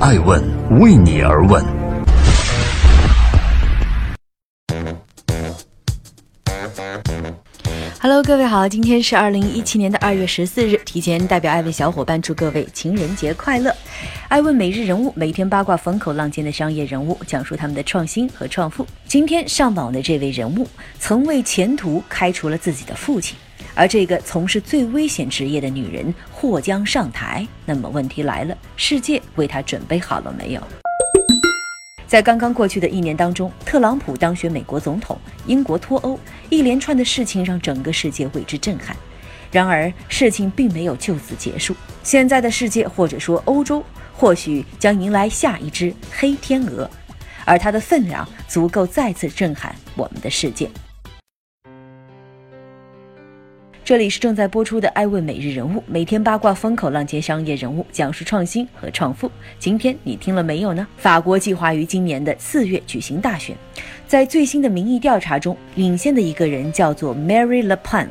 爱问为你而问。Hello，各位好，今天是二零一七年的二月十四日，提前代表爱问小伙伴祝各位情人节快乐。爱问每日人物，每天八卦风口浪尖的商业人物，讲述他们的创新和创富。今天上榜的这位人物，曾为前途开除了自己的父亲，而这个从事最危险职业的女人或将上台。那么问题来了，世界为她准备好了没有？在刚刚过去的一年当中，特朗普当选美国总统，英国脱欧，一连串的事情让整个世界为之震撼。然而，事情并没有就此结束。现在的世界，或者说欧洲，或许将迎来下一只黑天鹅，而它的分量足够再次震撼我们的世界。这里是正在播出的《爱问每日人物》，每天八卦风口浪尖商业人物，讲述创新和创富。今天你听了没有呢？法国计划于今年的四月举行大选，在最新的民意调查中，领先的一个人叫做 Mary Le Pen，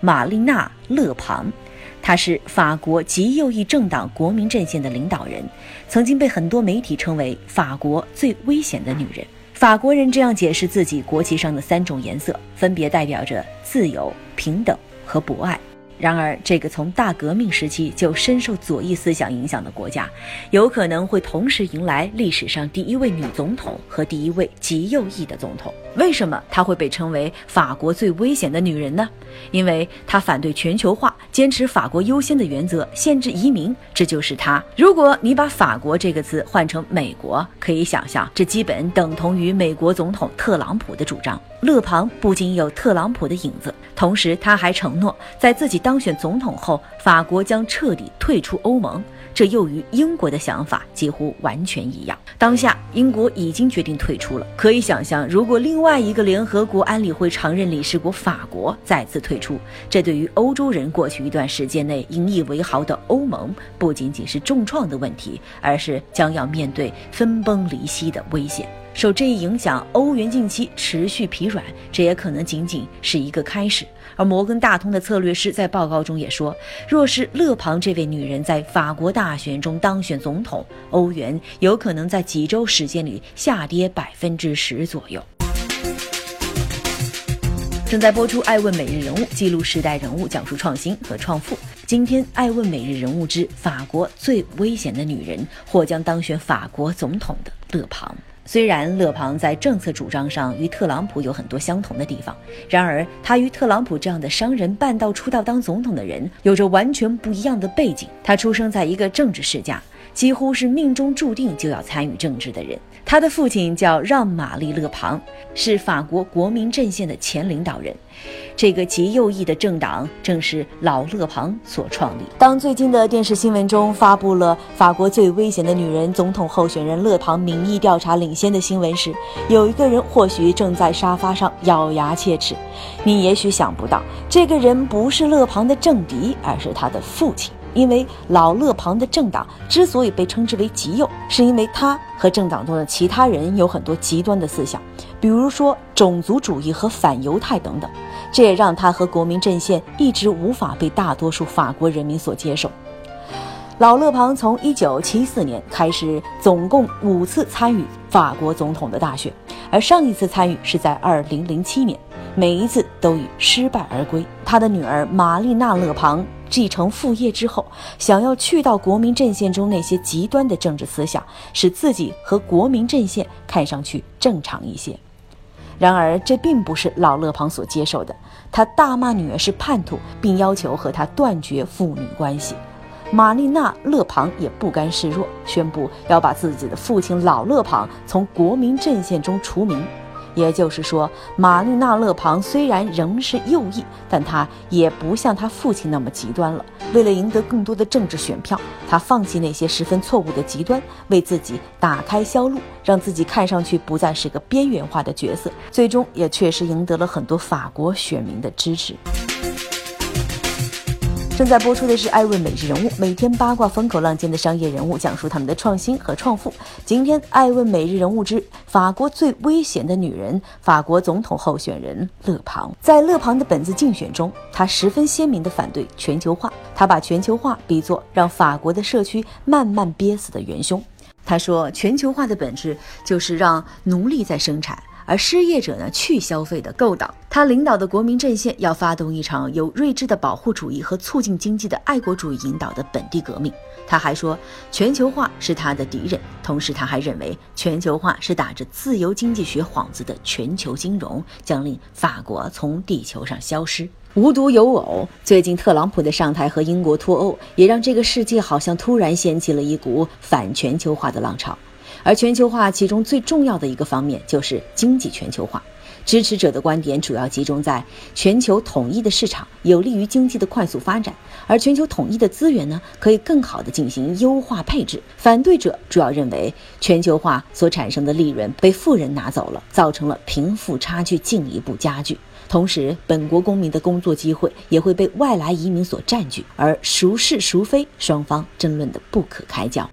玛丽娜·勒庞，她是法国极右翼政党国民阵线的领导人，曾经被很多媒体称为法国最危险的女人。法国人这样解释自己国旗上的三种颜色，分别代表着自由、平等。和博爱。然而，这个从大革命时期就深受左翼思想影响的国家，有可能会同时迎来历史上第一位女总统和第一位极右翼的总统。为什么她会被称为法国最危险的女人呢？因为她反对全球化，坚持法国优先的原则，限制移民。这就是她。如果你把“法国”这个词换成“美国”，可以想象，这基本等同于美国总统特朗普的主张。勒庞不仅有特朗普的影子，同时他还承诺，在自己当选总统后，法国将彻底退出欧盟。这又与英国的想法几乎完全一样。当下，英国已经决定退出了。可以想象，如果另外一个联合国安理会常任理事国法国再次退出，这对于欧洲人过去一段时间内引以为豪的欧盟，不仅仅是重创的问题，而是将要面对分崩离析的危险。受这一影响，欧元近期持续疲软，这也可能仅仅是一个开始。而摩根大通的策略师在报告中也说，若是勒庞这位女人在法国大选中当选总统，欧元有可能在几周时间里下跌百分之十左右。正在播出《爱问每日人物》，记录时代人物，讲述创新和创富。今天，《爱问每日人物之法国最危险的女人》或将当选法国总统的勒庞。虽然勒庞在政策主张上与特朗普有很多相同的地方，然而他与特朗普这样的商人半道出道当总统的人有着完全不一样的背景。他出生在一个政治世家，几乎是命中注定就要参与政治的人。他的父亲叫让·玛丽·勒庞，是法国国民阵线的前领导人。这个极右翼的政党正是老勒庞所创立。当最近的电视新闻中发布了法国最危险的女人总统候选人勒庞民意调查领先的新闻时，有一个人或许正在沙发上咬牙切齿。你也许想不到，这个人不是勒庞的政敌，而是他的父亲。因为老勒庞的政党之所以被称之为极右，是因为他和政党中的其他人有很多极端的思想，比如说种族主义和反犹太等等。这也让他和国民阵线一直无法被大多数法国人民所接受。老勒庞从1974年开始，总共五次参与法国总统的大选，而上一次参与是在2007年，每一次都以失败而归。他的女儿玛丽娜·勒庞继承父业之后，想要去到国民阵线中那些极端的政治思想，使自己和国民阵线看上去正常一些。然而，这并不是老勒庞所接受的。他大骂女儿是叛徒，并要求和她断绝父女关系。玛丽娜·勒庞也不甘示弱，宣布要把自己的父亲老勒庞从国民阵线中除名。也就是说，玛丽娜·勒庞虽然仍是右翼，但她也不像她父亲那么极端了。为了赢得更多的政治选票，她放弃那些十分错误的极端，为自己打开销路，让自己看上去不再是个边缘化的角色。最终也确实赢得了很多法国选民的支持。正在播出的是《艾问每日人物》，每天八卦风口浪尖的商业人物，讲述他们的创新和创富。今天，《艾问每日人物》之法国最危险的女人——法国总统候选人勒庞。在勒庞的本次竞选中，他十分鲜明地反对全球化，他把全球化比作让法国的社区慢慢憋死的元凶。他说，全球化的本质就是让奴隶在生产。而失业者呢，去消费的勾当。他领导的国民阵线要发动一场由睿智的保护主义和促进经济的爱国主义引导的本地革命。他还说，全球化是他的敌人。同时，他还认为，全球化是打着自由经济学幌子的全球金融，将令法国从地球上消失。无独有偶，最近特朗普的上台和英国脱欧，也让这个世界好像突然掀起了一股反全球化的浪潮。而全球化其中最重要的一个方面就是经济全球化。支持者的观点主要集中在全球统一的市场有利于经济的快速发展，而全球统一的资源呢，可以更好的进行优化配置。反对者主要认为全球化所产生的利润被富人拿走了，造成了贫富差距进一步加剧。同时，本国公民的工作机会也会被外来移民所占据，而孰是孰非，双方争论的不可开交。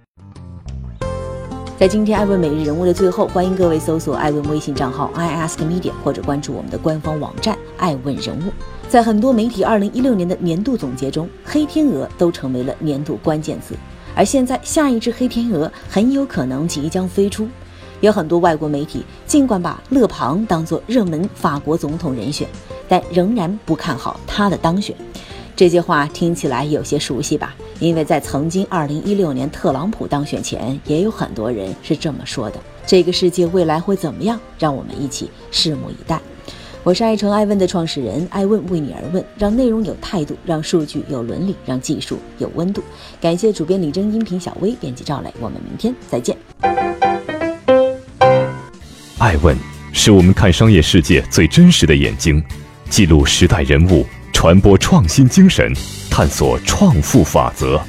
在今天艾问每日人物的最后，欢迎各位搜索艾问微信账号 i ask media，或者关注我们的官方网站艾问人物。在很多媒体二零一六年的年度总结中，黑天鹅都成为了年度关键词。而现在，下一只黑天鹅很有可能即将飞出。有很多外国媒体尽管把勒庞当作热门法国总统人选，但仍然不看好他的当选。这些话听起来有些熟悉吧？因为在曾经2016年特朗普当选前，也有很多人是这么说的。这个世界未来会怎么样？让我们一起拭目以待。我是爱成爱问的创始人，爱问为你而问，让内容有态度，让数据有伦理，让技术有温度。感谢主编李征、音频小薇、编辑赵磊。我们明天再见。爱问是我们看商业世界最真实的眼睛，记录时代人物。传播创新精神，探索创富法则。